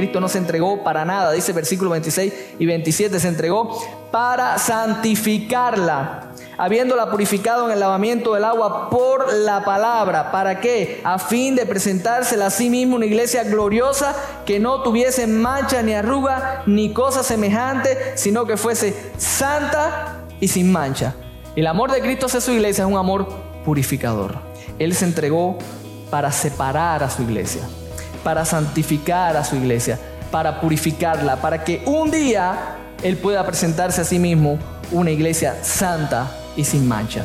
Cristo no se entregó para nada, dice versículo 26 y 27, se entregó para santificarla habiéndola purificado en el lavamiento del agua por la palabra. ¿Para qué? A fin de presentársela a sí mismo una iglesia gloriosa que no tuviese mancha ni arruga ni cosa semejante, sino que fuese santa y sin mancha. El amor de Cristo hacia su iglesia es un amor purificador. Él se entregó para separar a su iglesia, para santificar a su iglesia, para purificarla, para que un día Él pueda presentarse a sí mismo una iglesia santa y sin mancha.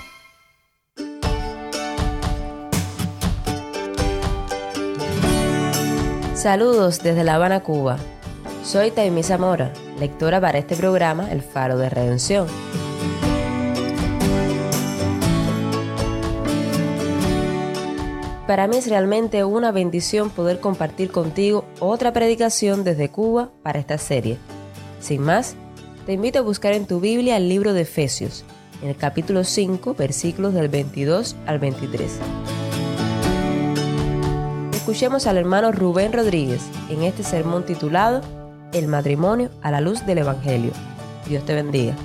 Saludos desde La Habana, Cuba. Soy Taimí Zamora, lectora para este programa El Faro de Redención. Para mí es realmente una bendición poder compartir contigo otra predicación desde Cuba para esta serie. Sin más, te invito a buscar en tu Biblia el libro de Efesios, en el capítulo 5, versículos del 22 al 23. Escuchemos al hermano Rubén Rodríguez en este sermón titulado El matrimonio a la luz del Evangelio. Dios te bendiga.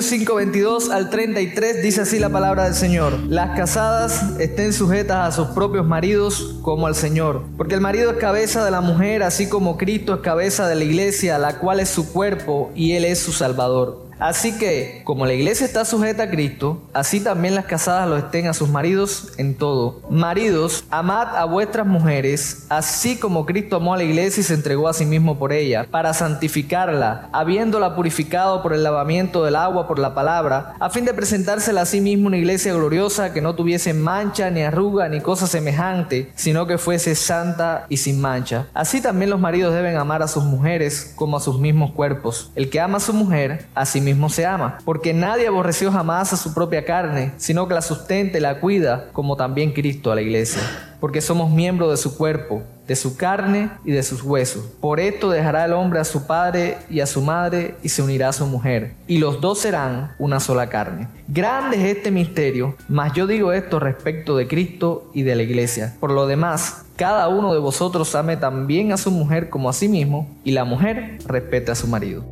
Efesios 5, 22 al 33 dice así la palabra del Señor. Las casadas estén sujetas a sus propios maridos como al Señor. Porque el marido es cabeza de la mujer, así como Cristo es cabeza de la iglesia, la cual es su cuerpo y Él es su Salvador. Así que, como la iglesia está sujeta a Cristo, así también las casadas lo estén a sus maridos en todo. Maridos, amad a vuestras mujeres, así como Cristo amó a la iglesia y se entregó a sí mismo por ella, para santificarla, habiéndola purificado por el lavamiento del agua por la palabra, a fin de presentársela a sí mismo una iglesia gloriosa que no tuviese mancha, ni arruga, ni cosa semejante, sino que fuese santa y sin mancha. Así también los maridos deben amar a sus mujeres como a sus mismos cuerpos. El que ama a su mujer, a sí mismo se ama, porque nadie aborreció jamás a su propia carne, sino que la sustenta y la cuida, como también Cristo a la iglesia, porque somos miembros de su cuerpo, de su carne y de sus huesos. Por esto dejará el hombre a su padre y a su madre y se unirá a su mujer, y los dos serán una sola carne. Grande es este misterio, mas yo digo esto respecto de Cristo y de la iglesia. Por lo demás, cada uno de vosotros ame también a su mujer como a sí mismo, y la mujer respete a su marido.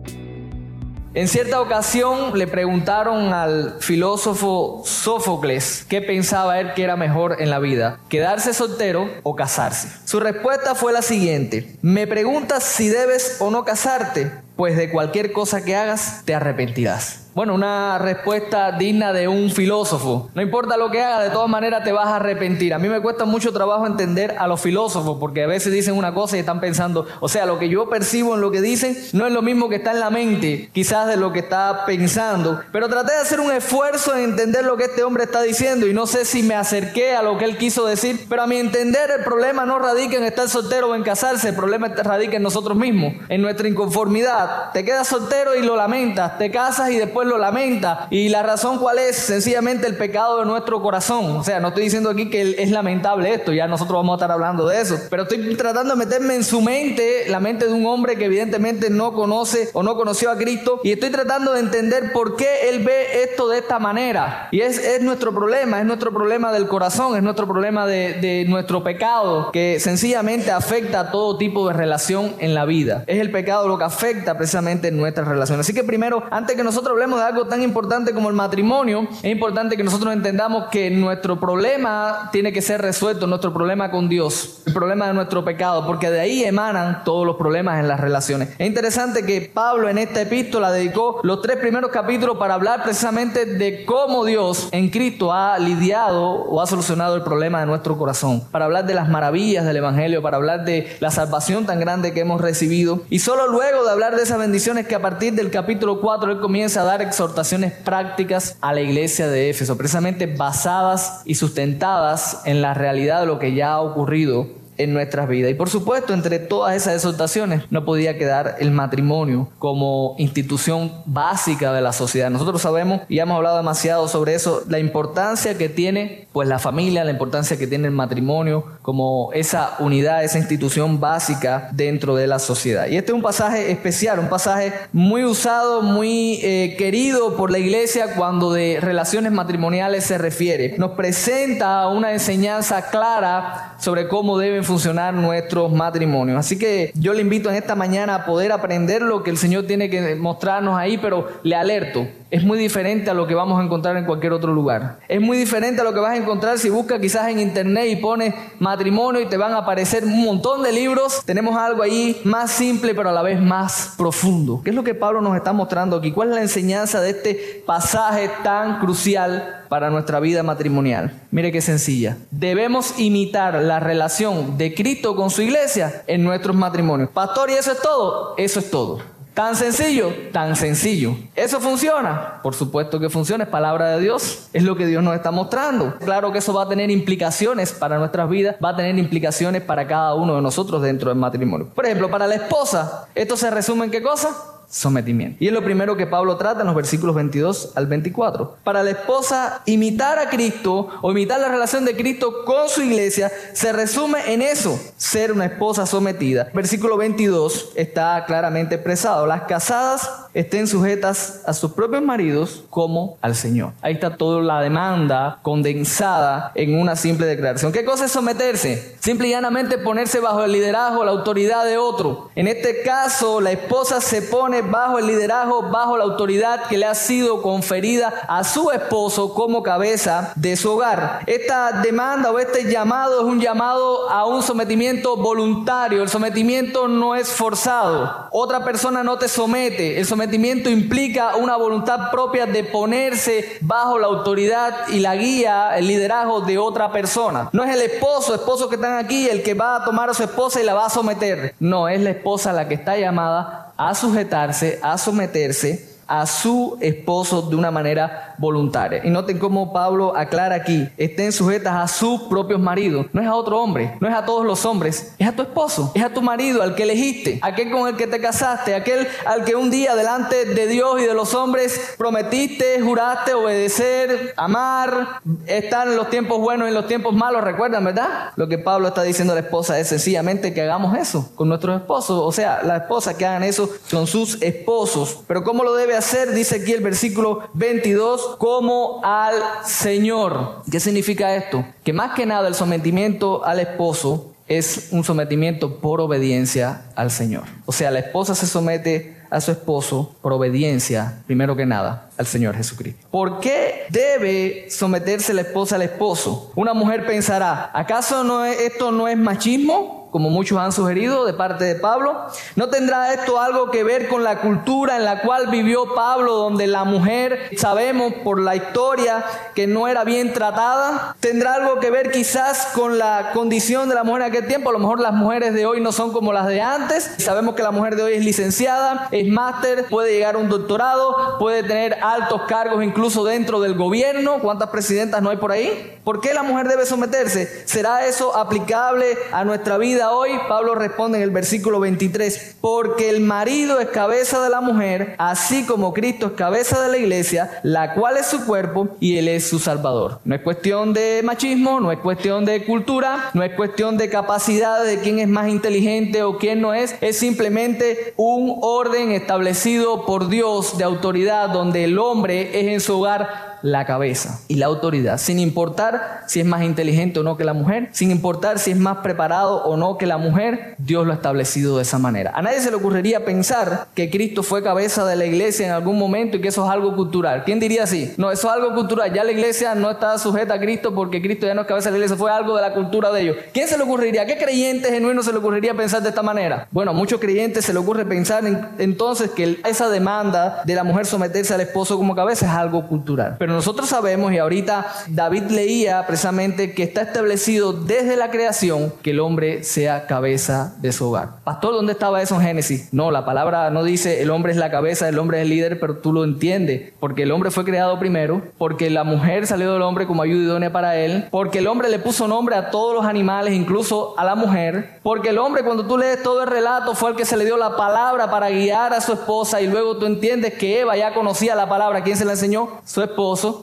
En cierta ocasión le preguntaron al filósofo Sófocles qué pensaba él que era mejor en la vida, quedarse soltero o casarse. Su respuesta fue la siguiente, me preguntas si debes o no casarte, pues de cualquier cosa que hagas te arrepentirás. Bueno, una respuesta digna de un filósofo. No importa lo que hagas, de todas maneras te vas a arrepentir. A mí me cuesta mucho trabajo entender a los filósofos porque a veces dicen una cosa y están pensando, o sea, lo que yo percibo en lo que dicen no es lo mismo que está en la mente, quizás de lo que está pensando. Pero traté de hacer un esfuerzo en entender lo que este hombre está diciendo y no sé si me acerqué a lo que él quiso decir, pero a mi entender el problema no radica en estar soltero o en casarse, el problema radica en nosotros mismos, en nuestra inconformidad. Te quedas soltero y lo lamentas, te casas y después lo lamenta. ¿Y la razón cuál es? Sencillamente el pecado de nuestro corazón. O sea, no estoy diciendo aquí que es lamentable esto, ya nosotros vamos a estar hablando de eso. Pero estoy tratando de meterme en su mente, la mente de un hombre que evidentemente no conoce o no conoció a Cristo. Y estoy tratando de entender por qué él ve esto de esta manera. Y es, es nuestro problema, es nuestro problema del corazón, es nuestro problema de, de nuestro pecado, que sencillamente afecta a todo tipo de relación en la vida. Es el pecado lo que afecta precisamente nuestras relaciones. Así que primero, antes que nosotros hablemos hablemos de algo tan importante como el matrimonio, es importante que nosotros entendamos que nuestro problema tiene que ser resuelto, nuestro problema con Dios, el problema de nuestro pecado, porque de ahí emanan todos los problemas en las relaciones. Es interesante que Pablo en esta epístola dedicó los tres primeros capítulos para hablar precisamente de cómo Dios en Cristo ha lidiado o ha solucionado el problema de nuestro corazón, para hablar de las maravillas del Evangelio, para hablar de la salvación tan grande que hemos recibido. Y solo luego de hablar de esas bendiciones que a partir del capítulo 4 él comienza a dar exhortaciones prácticas a la iglesia de Éfeso, precisamente basadas y sustentadas en la realidad de lo que ya ha ocurrido en nuestras vidas. Y por supuesto, entre todas esas exhortaciones, no podía quedar el matrimonio como institución básica de la sociedad. Nosotros sabemos, y hemos hablado demasiado sobre eso, la importancia que tiene pues la familia, la importancia que tiene el matrimonio como esa unidad, esa institución básica dentro de la sociedad. Y este es un pasaje especial, un pasaje muy usado, muy eh, querido por la iglesia cuando de relaciones matrimoniales se refiere. Nos presenta una enseñanza clara sobre cómo deben funcionar nuestros matrimonios. Así que yo le invito en esta mañana a poder aprender lo que el Señor tiene que mostrarnos ahí, pero le alerto, es muy diferente a lo que vamos a encontrar en cualquier otro lugar. Es muy diferente a lo que vas a encontrar si buscas quizás en internet y pones matrimonio y te van a aparecer un montón de libros. Tenemos algo ahí más simple pero a la vez más profundo. ¿Qué es lo que Pablo nos está mostrando aquí? ¿Cuál es la enseñanza de este pasaje tan crucial para nuestra vida matrimonial? Mire qué sencilla. Debemos imitar la relación de Cristo con su iglesia en nuestros matrimonios. Pastor, ¿y eso es todo? Eso es todo. Tan sencillo, tan sencillo. ¿Eso funciona? Por supuesto que funciona, es palabra de Dios, es lo que Dios nos está mostrando. Claro que eso va a tener implicaciones para nuestras vidas, va a tener implicaciones para cada uno de nosotros dentro del matrimonio. Por ejemplo, para la esposa, ¿esto se resume en qué cosa? Sometimiento. Y es lo primero que Pablo trata en los versículos 22 al 24. Para la esposa, imitar a Cristo o imitar la relación de Cristo con su iglesia se resume en eso, ser una esposa sometida. Versículo 22 está claramente expresado. Las casadas estén sujetas a sus propios maridos como al Señor. Ahí está toda la demanda condensada en una simple declaración. ¿Qué cosa es someterse? Simple y llanamente ponerse bajo el liderazgo, la autoridad de otro. En este caso, la esposa se pone bajo el liderazgo, bajo la autoridad que le ha sido conferida a su esposo como cabeza de su hogar. Esta demanda o este llamado es un llamado a un sometimiento voluntario. El sometimiento no es forzado. Otra persona no te somete. El sometimiento implica una voluntad propia de ponerse bajo la autoridad y la guía, el liderazgo de otra persona. No es el esposo, esposo que están aquí, el que va a tomar a su esposa y la va a someter. No, es la esposa la que está llamada a sujetarse, a someterse a su esposo de una manera voluntaria. Y noten cómo Pablo aclara aquí, estén sujetas a sus propios maridos. No es a otro hombre, no es a todos los hombres, es a tu esposo, es a tu marido, al que elegiste, aquel con el que te casaste, aquel al que un día delante de Dios y de los hombres prometiste, juraste obedecer, amar, estar en los tiempos buenos y en los tiempos malos, recuerdan, ¿verdad? Lo que Pablo está diciendo a la esposa es sencillamente que hagamos eso con nuestros esposos, o sea, la esposa que hagan eso con sus esposos. Pero ¿cómo lo debe hacer, dice aquí el versículo 22, como al Señor. ¿Qué significa esto? Que más que nada el sometimiento al esposo es un sometimiento por obediencia al Señor. O sea, la esposa se somete a su esposo por obediencia, primero que nada, al Señor Jesucristo. ¿Por qué debe someterse la esposa al esposo? Una mujer pensará, ¿acaso no esto no es machismo? Como muchos han sugerido de parte de Pablo? ¿No tendrá esto algo que ver con la cultura en la cual vivió Pablo, donde la mujer, sabemos por la historia, que no era bien tratada? ¿Tendrá algo que ver quizás con la condición de la mujer en aquel tiempo? A lo mejor las mujeres de hoy no son como las de antes. Sabemos que la mujer de hoy es licenciada, es máster, puede llegar a un doctorado, puede tener altos cargos incluso dentro del gobierno. ¿Cuántas presidentas no hay por ahí? ¿Por qué la mujer debe someterse? ¿Será eso aplicable a nuestra vida? Hoy, Pablo responde en el versículo 23, porque el marido es cabeza de la mujer, así como Cristo es cabeza de la iglesia, la cual es su cuerpo y él es su salvador. No es cuestión de machismo, no es cuestión de cultura, no es cuestión de capacidad de quién es más inteligente o quién no es, es simplemente un orden establecido por Dios de autoridad donde el hombre es en su hogar la cabeza y la autoridad, sin importar si es más inteligente o no que la mujer, sin importar si es más preparado o no que la mujer, Dios lo ha establecido de esa manera. A nadie se le ocurriría pensar que Cristo fue cabeza de la iglesia en algún momento y que eso es algo cultural. ¿Quién diría así? No, eso es algo cultural. Ya la iglesia no está sujeta a Cristo porque Cristo ya no es cabeza de la iglesia, fue algo de la cultura de ellos. ¿Quién se le ocurriría? ¿Qué creyente genuino se le ocurriría pensar de esta manera? Bueno, a muchos creyentes se le ocurre pensar entonces que esa demanda de la mujer someterse al esposo como cabeza es algo cultural. Nosotros sabemos, y ahorita David leía precisamente que está establecido desde la creación que el hombre sea cabeza de su hogar. Pastor, ¿dónde estaba eso en Génesis? No, la palabra no dice el hombre es la cabeza, el hombre es el líder, pero tú lo entiendes, porque el hombre fue creado primero, porque la mujer salió del hombre como ayuda idónea para él, porque el hombre le puso nombre a todos los animales, incluso a la mujer, porque el hombre cuando tú lees todo el relato fue el que se le dio la palabra para guiar a su esposa y luego tú entiendes que Eva ya conocía la palabra, ¿quién se la enseñó? Su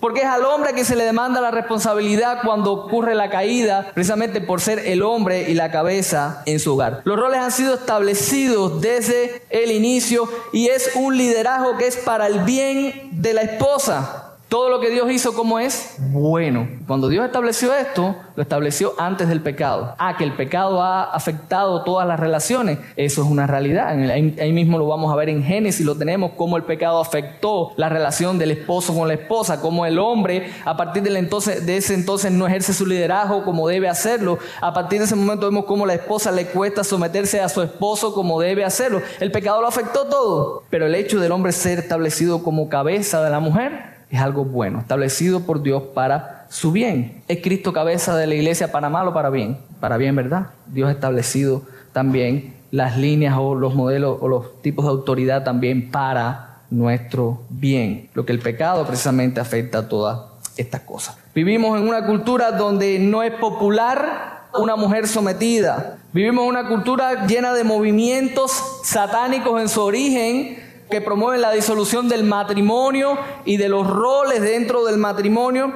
porque es al hombre que se le demanda la responsabilidad cuando ocurre la caída, precisamente por ser el hombre y la cabeza en su hogar. Los roles han sido establecidos desde el inicio y es un liderazgo que es para el bien de la esposa. Todo lo que Dios hizo, ¿cómo es? Bueno. Cuando Dios estableció esto, lo estableció antes del pecado. Ah, que el pecado ha afectado todas las relaciones. Eso es una realidad. Ahí, mismo lo vamos a ver en Génesis, lo tenemos, cómo el pecado afectó la relación del esposo con la esposa, cómo el hombre a partir de, entonces, de ese entonces no ejerce su liderazgo como debe hacerlo. A partir de ese momento vemos cómo la esposa le cuesta someterse a su esposo como debe hacerlo. El pecado lo afectó todo. Pero el hecho del hombre ser establecido como cabeza de la mujer es algo bueno, establecido por Dios para su bien. ¿Es Cristo cabeza de la iglesia para mal o para bien? Para bien, ¿verdad? Dios ha establecido también las líneas o los modelos o los tipos de autoridad también para nuestro bien. Lo que el pecado precisamente afecta a todas estas cosas. Vivimos en una cultura donde no es popular una mujer sometida. Vivimos en una cultura llena de movimientos satánicos en su origen, que promueven la disolución del matrimonio y de los roles dentro del matrimonio,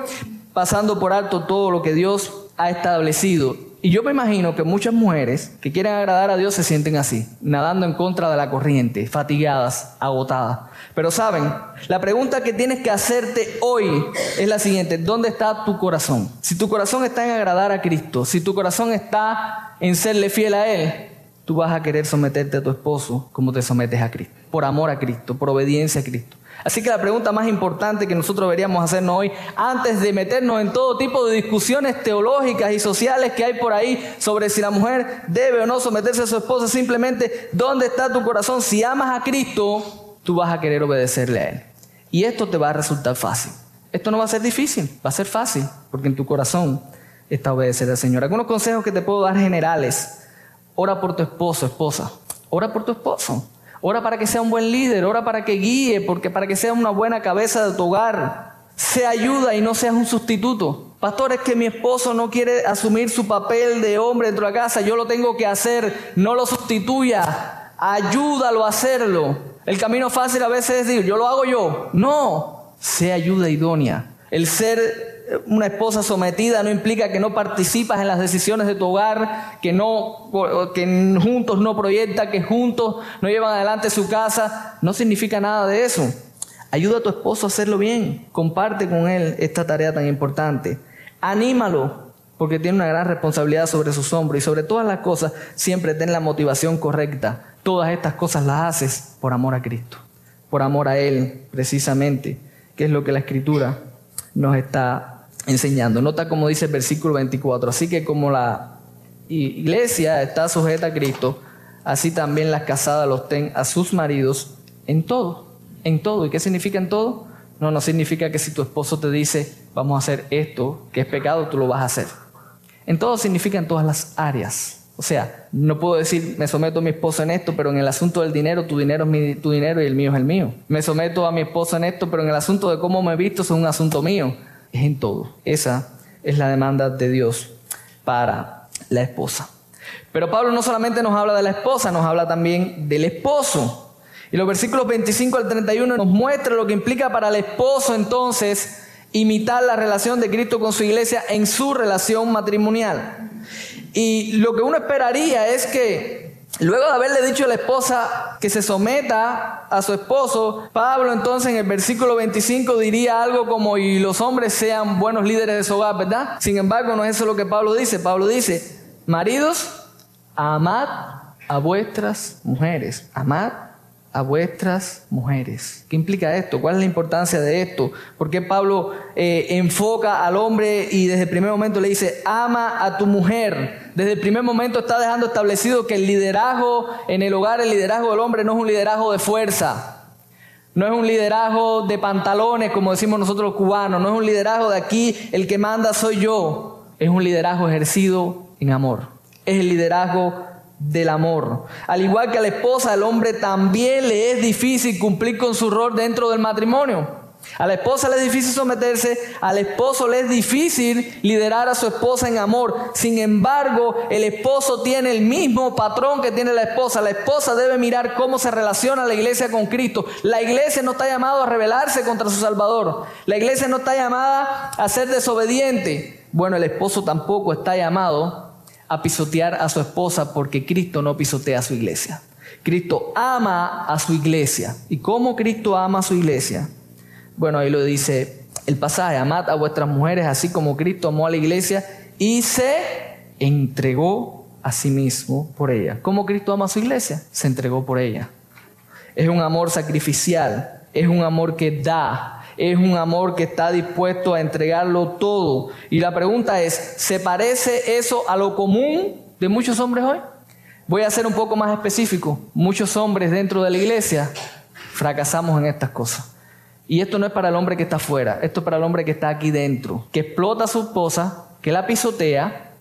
pasando por alto todo lo que Dios ha establecido. Y yo me imagino que muchas mujeres que quieren agradar a Dios se sienten así, nadando en contra de la corriente, fatigadas, agotadas. Pero saben, la pregunta que tienes que hacerte hoy es la siguiente, ¿dónde está tu corazón? Si tu corazón está en agradar a Cristo, si tu corazón está en serle fiel a Él, tú vas a querer someterte a tu esposo como te sometes a Cristo, por amor a Cristo, por obediencia a Cristo. Así que la pregunta más importante que nosotros deberíamos hacernos hoy, antes de meternos en todo tipo de discusiones teológicas y sociales que hay por ahí sobre si la mujer debe o no someterse a su esposo, simplemente, ¿dónde está tu corazón? Si amas a Cristo, tú vas a querer obedecerle a Él. Y esto te va a resultar fácil. Esto no va a ser difícil, va a ser fácil, porque en tu corazón está obedecer al Señor. Algunos consejos que te puedo dar generales Ora por tu esposo, esposa. Ora por tu esposo. Ora para que sea un buen líder, ora para que guíe, porque para que sea una buena cabeza de tu hogar. Se ayuda y no seas un sustituto. Pastor, es que mi esposo no quiere asumir su papel de hombre dentro de la casa, yo lo tengo que hacer, no lo sustituya, ayúdalo a hacerlo. El camino fácil a veces es decir, yo lo hago yo. No, sea ayuda idónea. El ser una esposa sometida no implica que no participas en las decisiones de tu hogar, que, no, que juntos no proyecta, que juntos no llevan adelante su casa. No significa nada de eso. Ayuda a tu esposo a hacerlo bien. Comparte con él esta tarea tan importante. Anímalo, porque tiene una gran responsabilidad sobre sus hombros y sobre todas las cosas siempre ten la motivación correcta. Todas estas cosas las haces por amor a Cristo, por amor a Él, precisamente, que es lo que la Escritura nos está enseñando. Nota como dice el versículo 24, así que como la iglesia está sujeta a Cristo, así también las casadas los ten a sus maridos en todo, en todo. ¿Y qué significa en todo? No, no significa que si tu esposo te dice, vamos a hacer esto, que es pecado, tú lo vas a hacer. En todo significa en todas las áreas. O sea, no puedo decir, me someto a mi esposo en esto, pero en el asunto del dinero, tu dinero es mi, tu dinero y el mío es el mío. Me someto a mi esposo en esto, pero en el asunto de cómo me he visto, es un asunto mío es en todo. Esa es la demanda de Dios para la esposa. Pero Pablo no solamente nos habla de la esposa, nos habla también del esposo. Y los versículos 25 al 31 nos muestra lo que implica para el esposo entonces imitar la relación de Cristo con su iglesia en su relación matrimonial. Y lo que uno esperaría es que luego de haberle dicho a la esposa, que se someta a su esposo. Pablo entonces en el versículo 25 diría algo como, y los hombres sean buenos líderes de su hogar, ¿verdad? Sin embargo, no es eso lo que Pablo dice. Pablo dice, maridos, amad a vuestras mujeres, amad a vuestras mujeres. ¿Qué implica esto? ¿Cuál es la importancia de esto? ¿Por qué Pablo eh, enfoca al hombre y desde el primer momento le dice, ama a tu mujer? Desde el primer momento está dejando establecido que el liderazgo en el hogar, el liderazgo del hombre no es un liderazgo de fuerza. No es un liderazgo de pantalones, como decimos nosotros los cubanos. No es un liderazgo de aquí, el que manda soy yo. Es un liderazgo ejercido en amor. Es el liderazgo del amor. Al igual que a la esposa, al hombre también le es difícil cumplir con su rol dentro del matrimonio. A la esposa le es difícil someterse, al esposo le es difícil liderar a su esposa en amor. Sin embargo, el esposo tiene el mismo patrón que tiene la esposa. La esposa debe mirar cómo se relaciona la iglesia con Cristo. La iglesia no está llamada a rebelarse contra su Salvador. La iglesia no está llamada a ser desobediente. Bueno, el esposo tampoco está llamado a pisotear a su esposa porque Cristo no pisotea a su iglesia. Cristo ama a su iglesia. ¿Y cómo Cristo ama a su iglesia? Bueno, ahí lo dice el pasaje, amad a vuestras mujeres así como Cristo amó a la iglesia y se entregó a sí mismo por ella. ¿Cómo Cristo ama a su iglesia? Se entregó por ella. Es un amor sacrificial, es un amor que da, es un amor que está dispuesto a entregarlo todo. Y la pregunta es, ¿se parece eso a lo común de muchos hombres hoy? Voy a ser un poco más específico. Muchos hombres dentro de la iglesia fracasamos en estas cosas. Y esto no es para el hombre que está afuera, esto es para el hombre que está aquí dentro, que explota a su esposa, que la pisotea,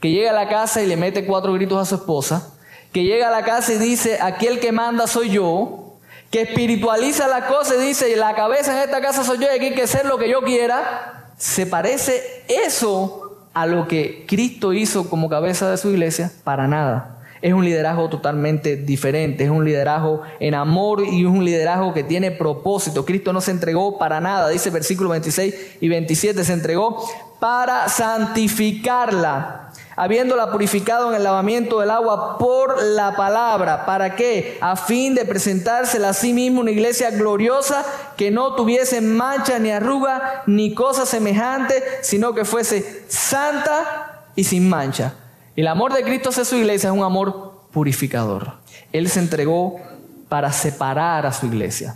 que llega a la casa y le mete cuatro gritos a su esposa, que llega a la casa y dice, aquí el que manda soy yo, que espiritualiza la cosa y dice, la cabeza en esta casa soy yo y aquí hay que ser lo que yo quiera, ¿se parece eso a lo que Cristo hizo como cabeza de su iglesia? Para nada. Es un liderazgo totalmente diferente, es un liderazgo en amor y es un liderazgo que tiene propósito. Cristo no se entregó para nada, dice versículo 26 y 27, se entregó para santificarla habiéndola purificado en el lavamiento del agua por la palabra. ¿Para qué? A fin de presentársela a sí mismo una iglesia gloriosa que no tuviese mancha ni arruga ni cosa semejante, sino que fuese santa y sin mancha. El amor de Cristo hacia su iglesia es un amor purificador. Él se entregó para separar a su iglesia,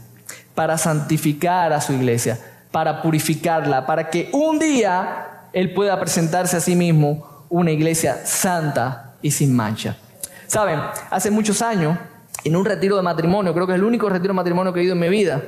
para santificar a su iglesia, para purificarla, para que un día Él pueda presentarse a sí mismo una iglesia santa y sin mancha. Saben, hace muchos años, en un retiro de matrimonio, creo que es el único retiro de matrimonio que he ido en mi vida,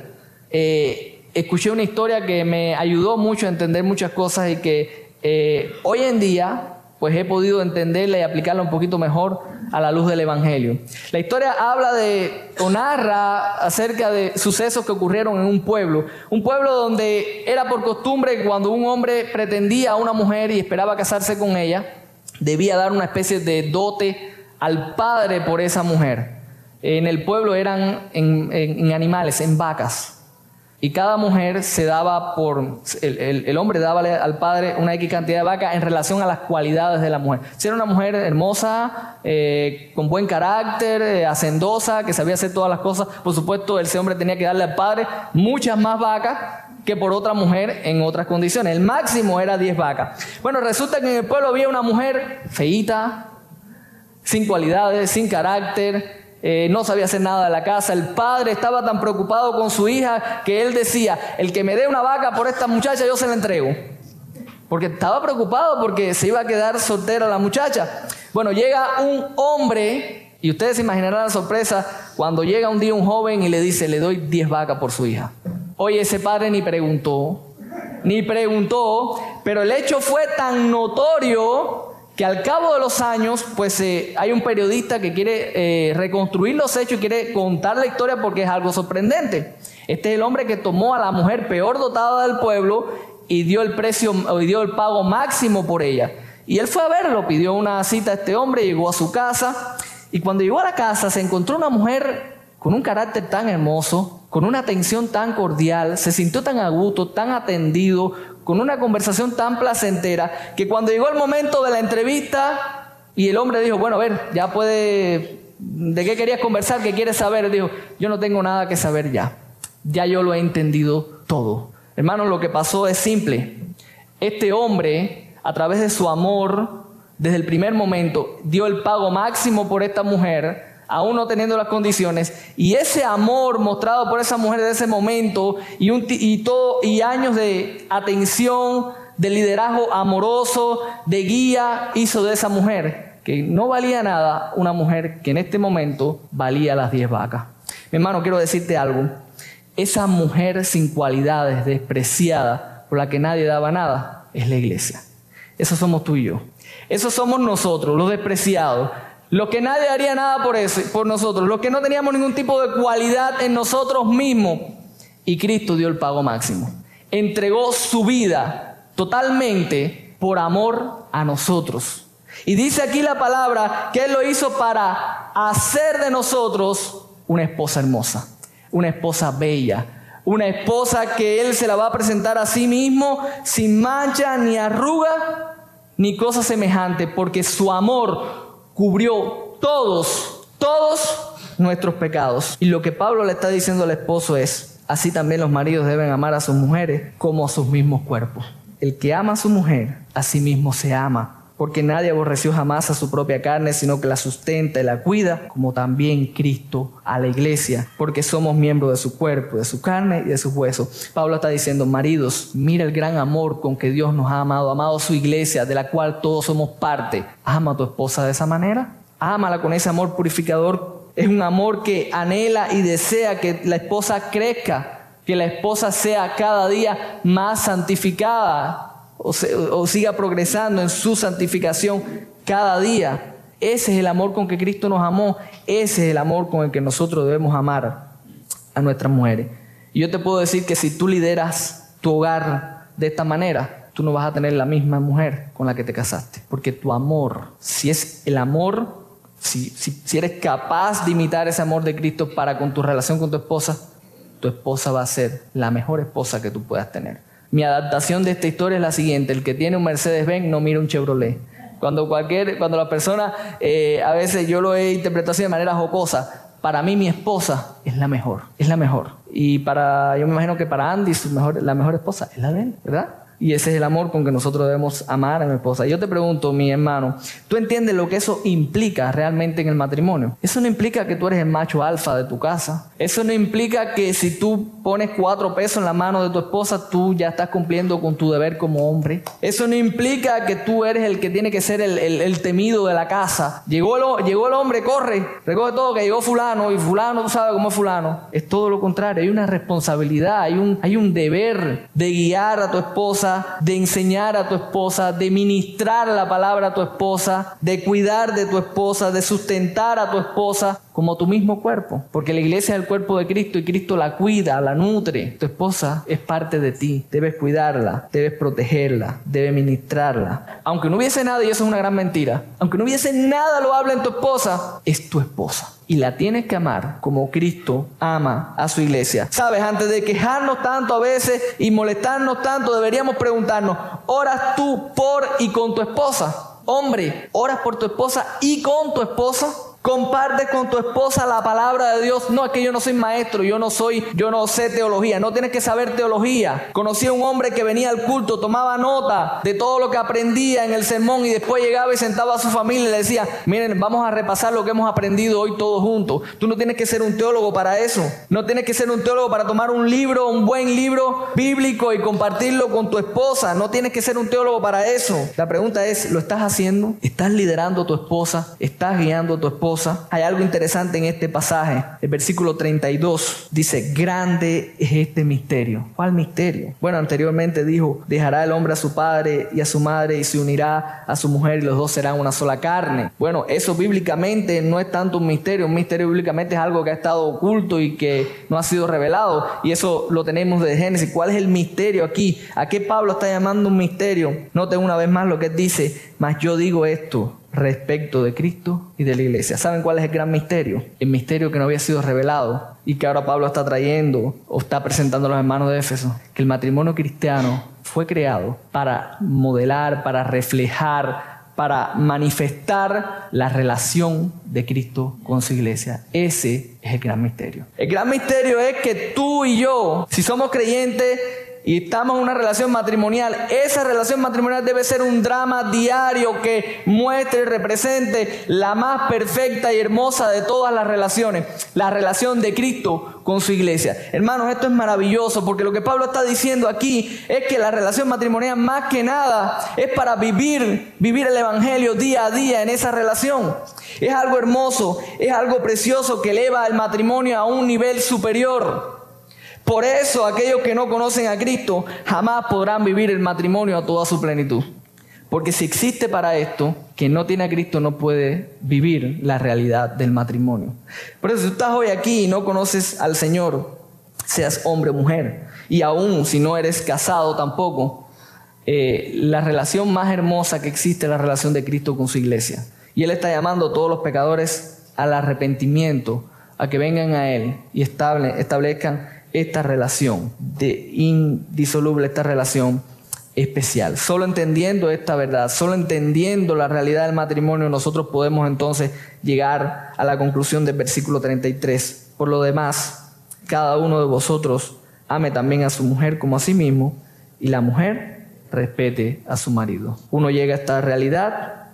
eh, escuché una historia que me ayudó mucho a entender muchas cosas y que eh, hoy en día pues he podido entenderla y aplicarla un poquito mejor a la luz del Evangelio. La historia habla de, o narra acerca de sucesos que ocurrieron en un pueblo, un pueblo donde era por costumbre cuando un hombre pretendía a una mujer y esperaba casarse con ella, debía dar una especie de dote al padre por esa mujer. En el pueblo eran en animales, en vacas. Y cada mujer se daba por, el, hombre daba al padre una X cantidad de vacas en relación a las cualidades de la mujer. Si era una mujer hermosa, eh, con buen carácter, eh, hacendosa, que sabía hacer todas las cosas, por supuesto ese hombre tenía que darle al padre muchas más vacas que por otra mujer en otras condiciones. El máximo era 10 vacas. Bueno, resulta que en el pueblo había una mujer feíta, sin cualidades, sin carácter, eh, no sabía hacer nada de la casa. El padre estaba tan preocupado con su hija que él decía, el que me dé una vaca por esta muchacha yo se la entrego. Porque estaba preocupado porque se iba a quedar soltera la muchacha. Bueno, llega un hombre, y ustedes se imaginarán la sorpresa cuando llega un día un joven y le dice, le doy 10 vacas por su hija. Oye, ese padre ni preguntó, ni preguntó, pero el hecho fue tan notorio que al cabo de los años, pues eh, hay un periodista que quiere eh, reconstruir los hechos y quiere contar la historia porque es algo sorprendente. Este es el hombre que tomó a la mujer peor dotada del pueblo y dio el precio, y dio el pago máximo por ella. Y él fue a verlo, pidió una cita a este hombre, llegó a su casa y cuando llegó a la casa se encontró una mujer con un carácter tan hermoso, con una atención tan cordial, se sintió tan a gusto, tan atendido, con una conversación tan placentera, que cuando llegó el momento de la entrevista y el hombre dijo, bueno, a ver, ya puede ¿De qué querías conversar? ¿Qué quieres saber? Dijo, yo no tengo nada que saber ya. Ya yo lo he entendido todo. Hermanos, lo que pasó es simple. Este hombre, a través de su amor, desde el primer momento, dio el pago máximo por esta mujer, aún no teniendo las condiciones, y ese amor mostrado por esa mujer de ese momento y, un, y, años de atención, de liderazgo amoroso, de guía, hizo de esa mujer, que no valía nada, una mujer que en este momento valía las 10 vacas. Mi hermano, quiero decirte algo. Esa mujer sin cualidades, despreciada, por la que nadie daba nada, es la iglesia. Eso somos tú y yo. Eso somos nosotros, los despreciados. Los que nadie haría nada por, eso, por nosotros. Los que no teníamos ningún tipo de cualidad en nosotros mismos. Y Cristo dio el pago máximo. Entregó su vida totalmente por amor a nosotros. Y dice aquí la palabra que Él lo hizo para hacer de nosotros una esposa hermosa, una esposa bella, una esposa que Él se la va a presentar a sí mismo sin mancha ni arruga ni cosa semejante, porque su amor cubrió todos, todos nuestros pecados. Y lo que Pablo le está diciendo al esposo es, así también los maridos deben amar a sus mujeres como a sus mismos cuerpos. El que ama a su mujer, a sí mismo se ama porque nadie aborreció jamás a su propia carne, sino que la sustenta y la cuida, como también Cristo a la iglesia, porque somos miembros de su cuerpo, de su carne y de sus huesos. Pablo está diciendo, maridos, mira el gran amor con que Dios nos ha amado, amado a su iglesia, de la cual todos somos parte. Ama a tu esposa de esa manera, ámala con ese amor purificador. Es un amor que anhela y desea que la esposa crezca, que la esposa sea cada día más santificada, o, siga progresando en su santificación cada día. Ese es el amor con que Cristo nos amó. Ese es el amor con el que nosotros debemos amar a nuestras mujeres. Y yo te puedo decir que si tú lideras tu hogar de esta manera, tú no vas a tener la misma mujer con la que te casaste. Porque tu amor, si es el amor, si, si eres capaz de imitar ese amor de Cristo para con tu relación con tu esposa, tu esposa va a ser la mejor esposa que tú puedas tener. Mi adaptación de esta historia es la siguiente: el que tiene un Mercedes-Benz no mira un Chevrolet. Cuando cualquier, cuando la persona, eh, a veces yo lo he interpretado así de manera jocosa, para mí mi esposa es la mejor, es la mejor. Y para, yo me imagino que para Andy su mejor, la mejor esposa es la de él, ¿verdad? Y ese es el amor con que nosotros debemos amar a mi esposa. Yo te pregunto, mi hermano, ¿tú entiendes lo que eso implica realmente en el matrimonio? Eso no implica que tú eres el macho alfa de tu casa. Eso no implica que si tú pones cuatro pesos en la mano de tu esposa, tú ya estás cumpliendo con tu deber como hombre. Eso no implica que tú eres el que tiene que ser el, temido de la casa. Llegó el, llegó el hombre, corre, recoge todo, que llegó fulano y fulano, tú sabes cómo es fulano. Es todo lo contrario, hay una responsabilidad, hay un, hay un deber de guiar a tu esposa de enseñar a tu esposa, de ministrar la palabra a tu esposa, de cuidar de tu esposa, de sustentar a tu esposa como tu mismo cuerpo, porque la iglesia es el cuerpo de Cristo y Cristo la cuida, la nutre. Tu esposa es parte de ti, debes cuidarla, debes protegerla, debes ministrarla. Aunque no hubiese nada, y eso es una gran mentira, aunque no hubiese nada lo habla en tu esposa, es tu esposa y la tienes que amar como Cristo ama a su iglesia. Sabes, antes de quejarnos tanto a veces y molestarnos tanto, deberíamos preguntarnos, ¿oras tú por y con tu esposa? Hombre, ¿oras por tu esposa y con tu esposa? Comparte con tu esposa la palabra de Dios. No es que yo no soy maestro, yo no soy, yo no sé teología. No tienes que saber teología. Conocí a un hombre que venía al culto, tomaba nota de todo lo que aprendía en el sermón y después llegaba y sentaba a su familia y le decía, miren, vamos a repasar lo que hemos aprendido hoy todos juntos. Tú no tienes que ser un teólogo para eso. No tienes que ser un teólogo para tomar un libro, un buen libro bíblico y compartirlo con tu esposa. No tienes que ser un teólogo para eso. La pregunta es, ¿lo estás haciendo? ¿Estás liderando a tu esposa? ¿Estás guiando a tu esposa? Hay algo interesante en este pasaje. El versículo 32 dice, grande es este misterio. ¿Cuál misterio? Bueno, anteriormente dijo, dejará el hombre a su padre y a su madre y se unirá a su mujer y los dos serán una sola carne. Bueno, eso bíblicamente no es tanto un misterio. Un misterio bíblicamente es algo que ha estado oculto y que no ha sido revelado. Y eso lo tenemos de Génesis. ¿Cuál es el misterio aquí? ¿A qué Pablo está llamando un misterio? Note una vez más lo que dice, mas yo digo esto respecto de Cristo y de la iglesia. ¿Saben cuál es el gran misterio? El misterio que no había sido revelado y que ahora Pablo está trayendo o está presentando a los hermanos de Éfeso, que el matrimonio cristiano fue creado para modelar, para reflejar, para manifestar la relación de Cristo con su iglesia. Ese es el gran misterio. El gran misterio es que tú y yo, si somos creyentes, y estamos en una relación matrimonial, esa relación matrimonial debe ser un drama diario que muestre y represente la más perfecta y hermosa de todas las relaciones, la relación de Cristo con su iglesia. Hermanos, esto es maravilloso porque lo que Pablo está diciendo aquí es que la relación matrimonial más que nada es para vivir, vivir el Evangelio día a día en esa relación. Es algo hermoso, es algo precioso que eleva el matrimonio a un nivel superior. Por eso aquellos que no conocen a Cristo jamás podrán vivir el matrimonio a toda su plenitud. Porque si existe para esto, quien no tiene a Cristo no puede vivir la realidad del matrimonio. Por eso si tú estás hoy aquí y no conoces al Señor, seas hombre o mujer, y aún si no eres casado tampoco, eh, la relación más hermosa que existe es la relación de Cristo con su iglesia. Y Él está llamando a todos los pecadores al arrepentimiento, a que vengan a Él y establezcan esta relación de indisoluble, esta relación especial. Solo entendiendo esta verdad, solo entendiendo la realidad del matrimonio, nosotros podemos entonces llegar a la conclusión del versículo 33. Por lo demás, cada uno de vosotros ame también a su mujer como a sí mismo y la mujer respete a su marido. Uno llega a esta realidad,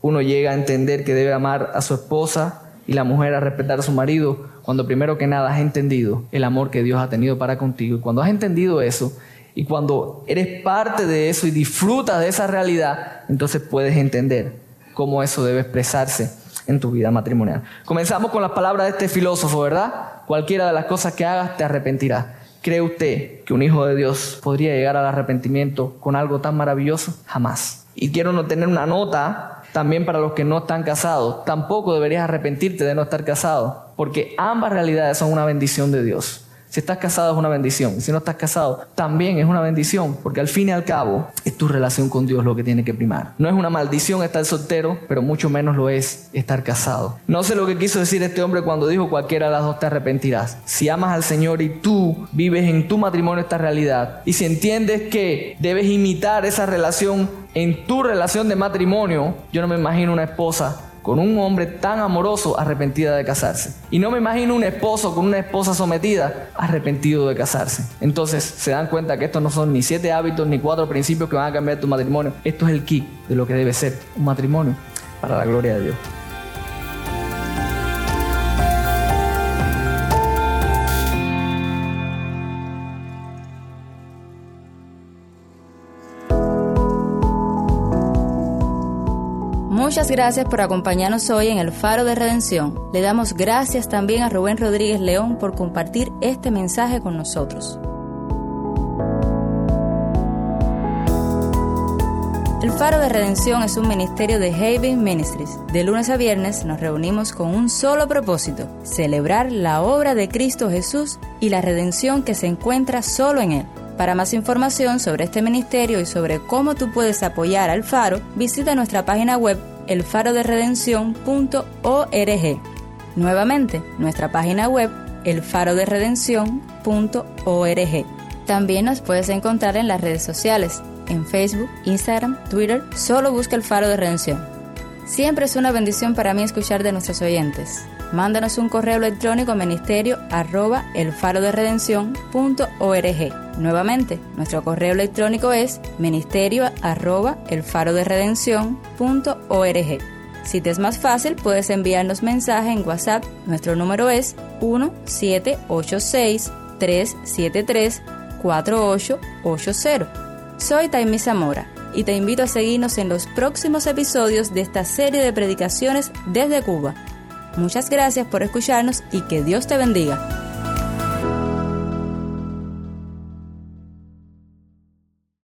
uno llega a entender que debe amar a su esposa y la mujer a respetar a su marido cuando primero que nada has entendido el amor que Dios ha tenido para contigo. Y cuando has entendido eso, y cuando eres parte de eso y disfrutas de esa realidad, entonces puedes entender cómo eso debe expresarse en tu vida matrimonial. Comenzamos con las palabras de este filósofo, ¿verdad? Cualquiera de las cosas que hagas te arrepentirás. ¿Cree usted que un hijo de Dios podría llegar al arrepentimiento con algo tan maravilloso? Jamás. Y quiero no tener una nota también para los que no están casados. Tampoco deberías arrepentirte de no estar casado, porque ambas realidades son una bendición de Dios. Si estás casado es una bendición. Si no estás casado, también es una bendición, porque al fin y al cabo es tu relación con Dios lo que tiene que primar. No es una maldición estar soltero, pero mucho menos lo es estar casado. No sé lo que quiso decir este hombre cuando dijo cualquiera de las dos te arrepentirás. Si amas al Señor y tú vives en tu matrimonio esta realidad, y si entiendes que debes imitar esa relación en tu relación de matrimonio, yo no me imagino una esposa con un hombre tan amoroso arrepentida de casarse. Y no me imagino un esposo con una esposa sometida arrepentido de casarse. Entonces se dan cuenta que estos no son ni siete hábitos ni cuatro principios que van a cambiar tu matrimonio. Esto es el kit de lo que debe ser un matrimonio para la gloria de Dios. Gracias por acompañarnos hoy en el Faro de Redención. Le damos gracias también a Rubén Rodríguez León por compartir este mensaje con nosotros. El Faro de Redención es un ministerio de Haven Ministries. De lunes a viernes nos reunimos con un solo propósito, celebrar la obra de Cristo Jesús y la redención que se encuentra solo en Él. Para más información sobre este ministerio y sobre cómo tú puedes apoyar al Faro, visita nuestra página web elfaroderedención.org. Nuevamente, nuestra página web elfaroderedención.org. También nos puedes encontrar en las redes sociales, en Facebook, Instagram, Twitter, solo busca el Faro de Redención. Siempre es una bendición para mí escuchar de nuestros oyentes. Mándanos un correo electrónico a ministerio arroba elfaroderedención.org. Nuevamente, nuestro correo electrónico es ministerio arroba elfaroderedención.org. Si te es más fácil, puedes enviarnos mensaje en WhatsApp. Nuestro número es 1786-373-4880. Soy Taimi Zamora y te invito a seguirnos en los próximos episodios de esta serie de predicaciones desde Cuba. Muchas gracias por escucharnos y que Dios te bendiga.